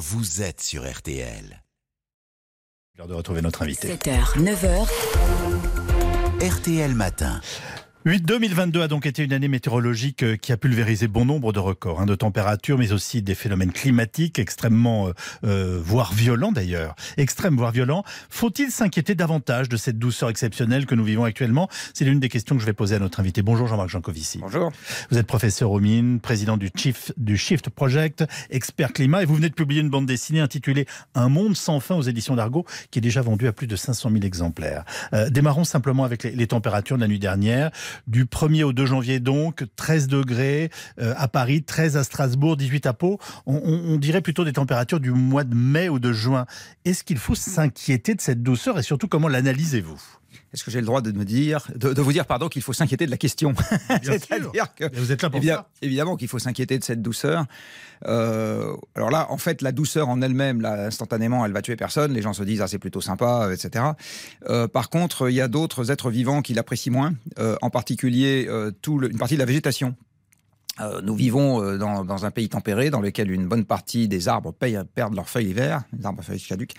vous êtes sur RTL. L'heure de retrouver notre invité. 7h, 9h, RTL Matin. 8 2022 a donc été une année météorologique euh, qui a pulvérisé bon nombre de records hein, de température, mais aussi des phénomènes climatiques extrêmement, euh, euh, voire violents d'ailleurs, extrêmes voire violents. Faut-il s'inquiéter davantage de cette douceur exceptionnelle que nous vivons actuellement? C'est l'une des questions que je vais poser à notre invité. Bonjour Jean-Marc Jancovici. Bonjour. Vous êtes professeur aux mines, président du, Chief, du Shift Project, expert climat, et vous venez de publier une bande dessinée intitulée Un monde sans fin aux éditions d'Argo, qui est déjà vendue à plus de 500 000 exemplaires. Euh, démarrons simplement avec les, les températures de la nuit dernière. Du 1er au 2 janvier donc, 13 degrés euh, à Paris, 13 à Strasbourg, 18 à Pau. On, on- on dirait plutôt des températures du mois de mai ou de juin. Est-ce qu'il faut s'inquiéter de cette douceur et surtout comment l'analysez-vous? Est-ce que j'ai le droit de me dire, de, de vous dire pardon qu'il faut s'inquiéter de la question C'est-à-dire que Vous êtes là pour ça évidemment qu'il faut s'inquiéter de cette douceur. Euh, alors là, en fait, la douceur en elle-même, là, instantanément, elle va tuer personne. Les gens se disent ah c'est plutôt sympa, euh, etc. Euh, par contre, il y a d'autres êtres vivants qui l'apprécient moins, euh, en particulier euh, tout le- une partie de la végétation. Euh, nous vivons euh, dans, un pays tempéré dans lequel une bonne partie des arbres perdent leurs feuilles l'hiver, les arbres à feuilles caduques.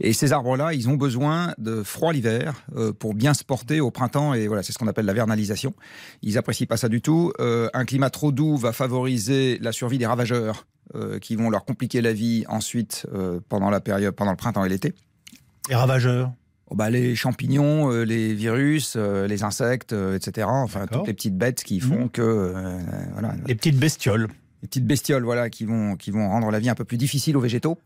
Et ces arbres-là, ils ont besoin de froid l'hiver euh, pour bien se porter au printemps. Et voilà, c'est ce qu'on appelle la vernalisation. Ils apprécient pas ça du tout. Un climat trop doux va favoriser la survie des ravageurs qui vont leur compliquer la vie ensuite pendant la période, pendant le printemps et l'été. Les ravageurs bah, les champignons, euh, les virus, euh, les insectes, euh, etc. Enfin, toutes les petites bêtes qui font Mhm. que euh, voilà, Les petites bestioles les petites bestioles, voilà, qui vont qui vont rendre la vie un peu plus difficile aux végétaux.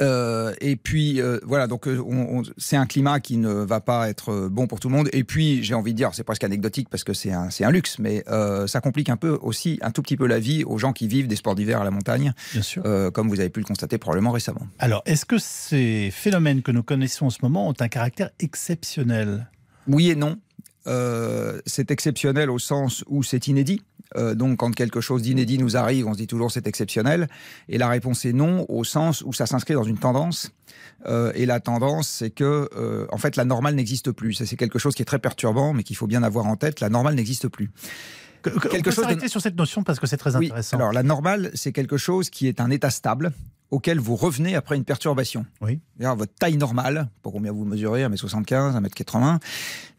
Euh, et puis euh, voilà, donc euh, on- on- c'est un climat qui ne va pas être bon pour tout le monde. Et puis j'ai envie de dire, c'est presque anecdotique parce que c'est un c'est un luxe, mais euh, ça complique un peu aussi un tout petit peu la vie aux gens qui vivent des sports d'hiver à la montagne, Bien sûr. comme vous avez pu le constater probablement récemment. Alors, est-ce que ces phénomènes que nous connaissons en ce moment ont un caractère exceptionnel? Oui et non. C'est exceptionnel au sens où c'est inédit. Euh, donc, quand quelque chose d'inédit nous arrive, on se dit toujours c'est exceptionnel. Et la réponse est non, au sens où ça s'inscrit dans une tendance. Euh, et la tendance, c'est que, euh, en fait, la normale n'existe plus. Ça, c'est quelque chose qui est très perturbant, mais qu'il faut bien avoir en tête. La normale n'existe plus. Que- que- Quelque on peut chose de- sur cette notion parce que c'est très Oui, intéressant. alors la normale, c'est quelque chose qui est un état stable auquel vous revenez après une perturbation. Oui. Votre taille normale, pour combien vous mesurez, 1m75, 1m80,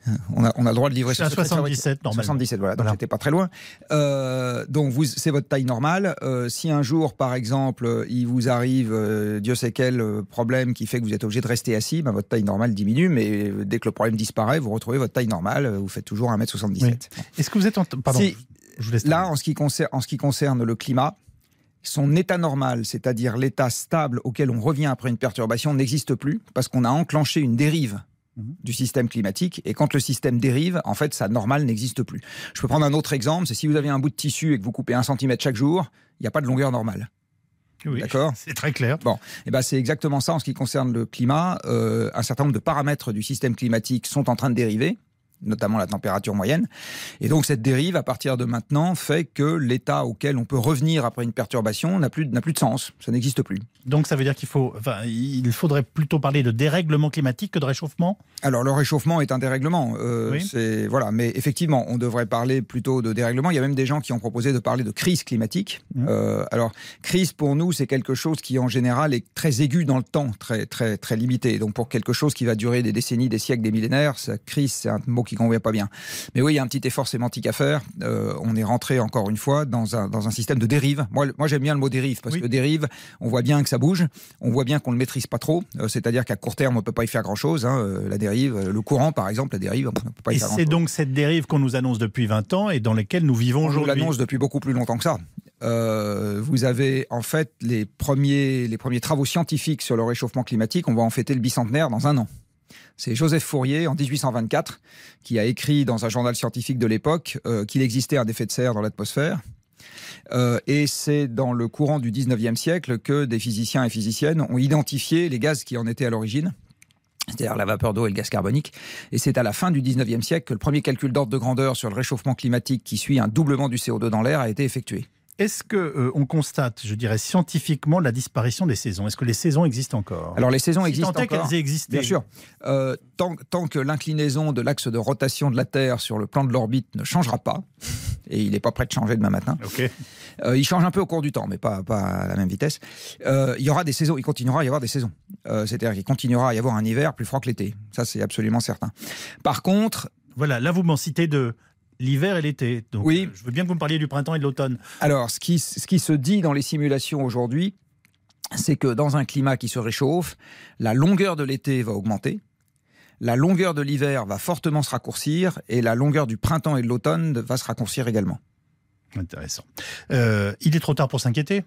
euh, on a, on a le droit de livrer fabrique. 77 normalement. 77, voilà, donc Voilà. j'étais pas très loin. Euh, donc vous, c'est votre taille normale. Euh, si un jour, par exemple, il vous arrive, euh, Dieu sait quel problème qui fait que vous êtes obligé de rester assis, ben, votre taille normale diminue, mais dès que le problème disparaît, vous retrouvez votre taille normale, vous faites toujours 1m77. Est-ce que vous êtes en... Pardon, je vous laisse Là, en ce, qui concerne, en ce qui concerne le climat, son état normal, c'est-à-dire l'état stable auquel on revient après une perturbation, n'existe plus parce qu'on a enclenché une dérive Mhm. du système climatique. Et quand le système dérive, en fait, sa normale n'existe plus. Je peux prendre un autre exemple, c'est si vous avez un bout de tissu et que vous coupez un centimètre chaque jour, il n'y a pas de longueur normale. Oui, D'accord C'est très clair. Et ben, c'est exactement ça en ce qui concerne le climat. Euh, un certain nombre de paramètres du système climatique sont en train de dériver notamment la température moyenne. Et donc cette dérive, à partir de maintenant, fait que l'état auquel on peut revenir après une perturbation n'a plus, n'a plus de sens. Ça n'existe plus. Donc ça veut dire qu'il faut, enfin, il faudrait plutôt parler de dérèglement climatique que de réchauffement? Alors le réchauffement est un dérèglement. Euh, Oui. c'est voilà, mais effectivement, on devrait parler plutôt de dérèglement. Il y a même des gens qui ont proposé de parler de crise climatique. Mhm. Euh, alors crise pour nous, c'est quelque chose qui en général est très aigu dans le temps, très très très limité. Donc pour quelque chose qui va durer des décennies, des siècles, des millénaires, ça, crise, c'est un mot qui convient pas bien. Mais oui, il y a un petit effort sémantique à faire. Euh, on est rentré encore une fois dans un dans un système de dérive. Moi, j'aime bien le mot dérive parce Oui. que dérive, on voit bien que ça bouge, on voit bien qu'on ne le maîtrise pas trop. Euh, C'est-à-dire qu'à court terme, on peut pas y faire grand-chose. hein. Euh, la dérive, le courant, par exemple, la dérive, on ne peut pas y Et faire c'est grand-chose. donc cette dérive qu'on nous annonce depuis 20 ans et dans laquelle nous vivons On aujourd'hui. l'annonce depuis beaucoup plus longtemps que ça. Euh, vous avez en fait les premiers, les premiers travaux scientifiques sur le réchauffement climatique. On va en fêter le bicentenaire dans un an. C'est Joseph Fourier, en 1824, qui a écrit dans un journal scientifique de l'époque euh, qu'il existait un effet de serre dans l'atmosphère. Euh, et c'est dans le courant du 19e siècle que des physiciens et physiciennes ont identifié les gaz qui en étaient à l'origine, c'est-à-dire la vapeur d'eau et le gaz carbonique. Et c'est à la fin du 19e siècle que le premier calcul d'ordre de grandeur sur le réchauffement climatique qui suit un doublement du CO2 dans l'air a été effectué. Est-ce que euh, on constate, je dirais scientifiquement, la disparition des saisons? Est-ce que les saisons existent encore? Alors les saisons Si existent tant encore. qu'elles aient existé. Bien sûr. Euh, tant, tant que l'inclinaison de l'axe de rotation de la Terre sur le plan de l'orbite ne changera pas, et il n'est pas prêt de changer demain matin. Ok. Euh, il change un peu au cours du temps, mais pas, pas à la même vitesse. Il y aura des saisons, il continuera à y avoir des saisons. C'est-à-dire qu'il continuera à y avoir un hiver plus froid que l'été. Ça, c'est absolument certain. Par contre, Voilà, là vous m'en citez deux. L'hiver et l'été. Donc, Oui. euh, je veux bien que vous me parliez du printemps et de l'automne. alors, ce qui, ce qui se dit dans les simulations aujourd'hui, c'est que dans un climat qui se réchauffe, la longueur de l'été va augmenter. La longueur de l'hiver va fortement se raccourcir et la longueur du printemps et de l'automne va se raccourcir également. Intéressant. Euh, il est trop tard pour s'inquiéter.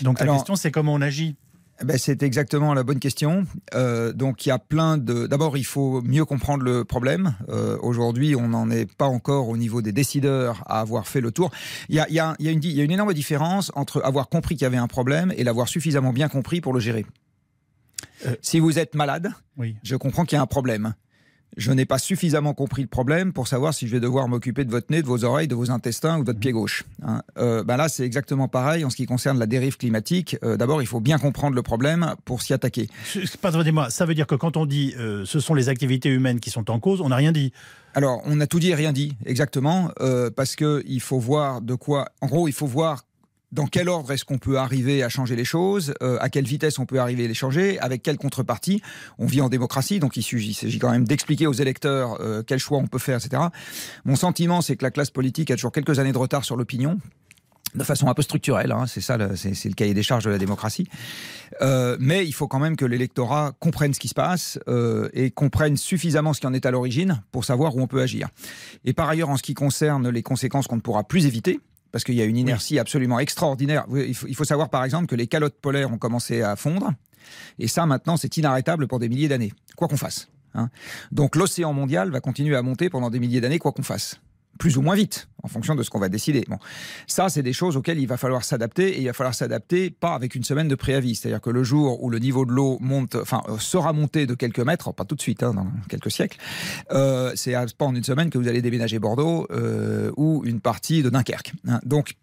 Donc la question c'est comment on agit. Eh Ben, c'est exactement la bonne question. Euh, donc il y a plein de. D'abord, il faut mieux comprendre le problème. Euh, Aujourd'hui, on n'en est pas encore au niveau des décideurs à avoir fait le tour. Il y a, il y a- il y a une, di- il y a une énorme différence entre avoir compris qu'il y avait un problème et l'avoir suffisamment bien compris pour le gérer. Euh. Si vous êtes malade, Oui. je comprends qu'il y a un problème. Je n'ai pas suffisamment compris le problème pour savoir si je vais devoir m'occuper de votre nez, de vos oreilles, de vos intestins ou de votre pied gauche. hein. Euh, ben là, c'est exactement pareil en ce qui concerne la dérive climatique. Euh, D'abord, il faut bien comprendre le problème pour s'y attaquer. Pardonnez-moi, ça veut dire que quand on dit euh, ce sont les activités humaines qui sont en cause, on n'a rien dit. Alors, on a tout dit et rien dit, exactement, euh, parce que il faut voir de quoi. En gros, il faut voir dans quel ordre est-ce qu'on peut arriver à changer les choses, euh, à quelle vitesse on peut arriver à les changer, avec quelle contrepartie. On vit en démocratie, donc il s'agit quand même d'expliquer aux électeurs euh, quel choix on peut faire, etc. Mon sentiment, c'est que la classe politique a toujours quelques années de retard sur l'opinion. De façon un peu structurelle, hein, c'est ça, c'est le cahier des charges de la démocratie. Euh, mais il faut quand même que l'électorat comprenne ce qui se passe euh, et comprenne suffisamment ce qui en est à l'origine pour savoir où on peut agir. Et par ailleurs, en ce qui concerne les conséquences qu'on ne pourra plus éviter, parce qu'il y a une inertie absolument extraordinaire. Oui, Il faut, il faut savoir par exemple que les calottes polaires ont commencé à fondre, et ça maintenant c'est inarrêtable pour des milliers d'années, quoi qu'on fasse. hein. Donc l'océan mondial va continuer à monter pendant des milliers d'années, quoi qu'on fasse. Plus ou moins vite, en fonction de ce qu'on va décider. Bon. Ça, c'est des choses auxquelles il va falloir s'adapter, et il va falloir s'adapter pas avec une semaine de préavis. C'est-à-dire que le jour où le niveau de l'eau monte, enfin, euh, sera monté de quelques mètres, pas tout de suite, hein, dans quelques siècles, euh, c'est pas en une semaine que vous allez déménager Bordeaux euh, ou une partie de Dunkerque. hein. Donc,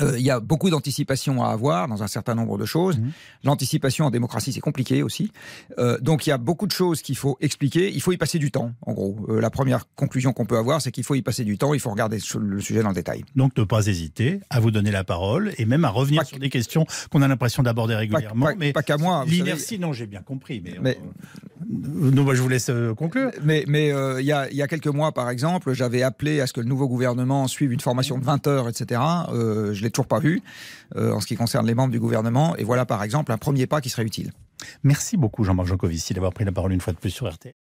euh, il y a beaucoup d'anticipation à avoir dans un certain nombre de choses. Mhm. L'anticipation en démocratie, c'est compliqué aussi. Euh, donc, il y a beaucoup de choses qu'il faut expliquer. Il faut y passer du temps, en gros. Euh, la première conclusion qu'on peut avoir, c'est qu'il faut y passer du temps. Il faut regarder le sujet dans le détail. Donc ne pas hésiter à vous donner la parole et même à revenir Pas sur que- des questions qu'on a l'impression d'aborder régulièrement. pas- mais pas qu'à moi. vous savez. l'inertie, non, j'ai bien compris. Mais, Mais- non, moi, je vous laisse euh, conclure. Mais mais euh, il y, a, il y a quelques mois, par exemple, j'avais appelé à ce que le nouveau gouvernement suive une formation de 20 heures, etc. Euh, je l'ai toujours pas vu euh, en ce qui concerne les membres du gouvernement. Et voilà, par exemple, un premier pas qui serait utile. Merci beaucoup, Jean-Marc Jancovici, d'avoir pris la parole une fois de plus sur RT.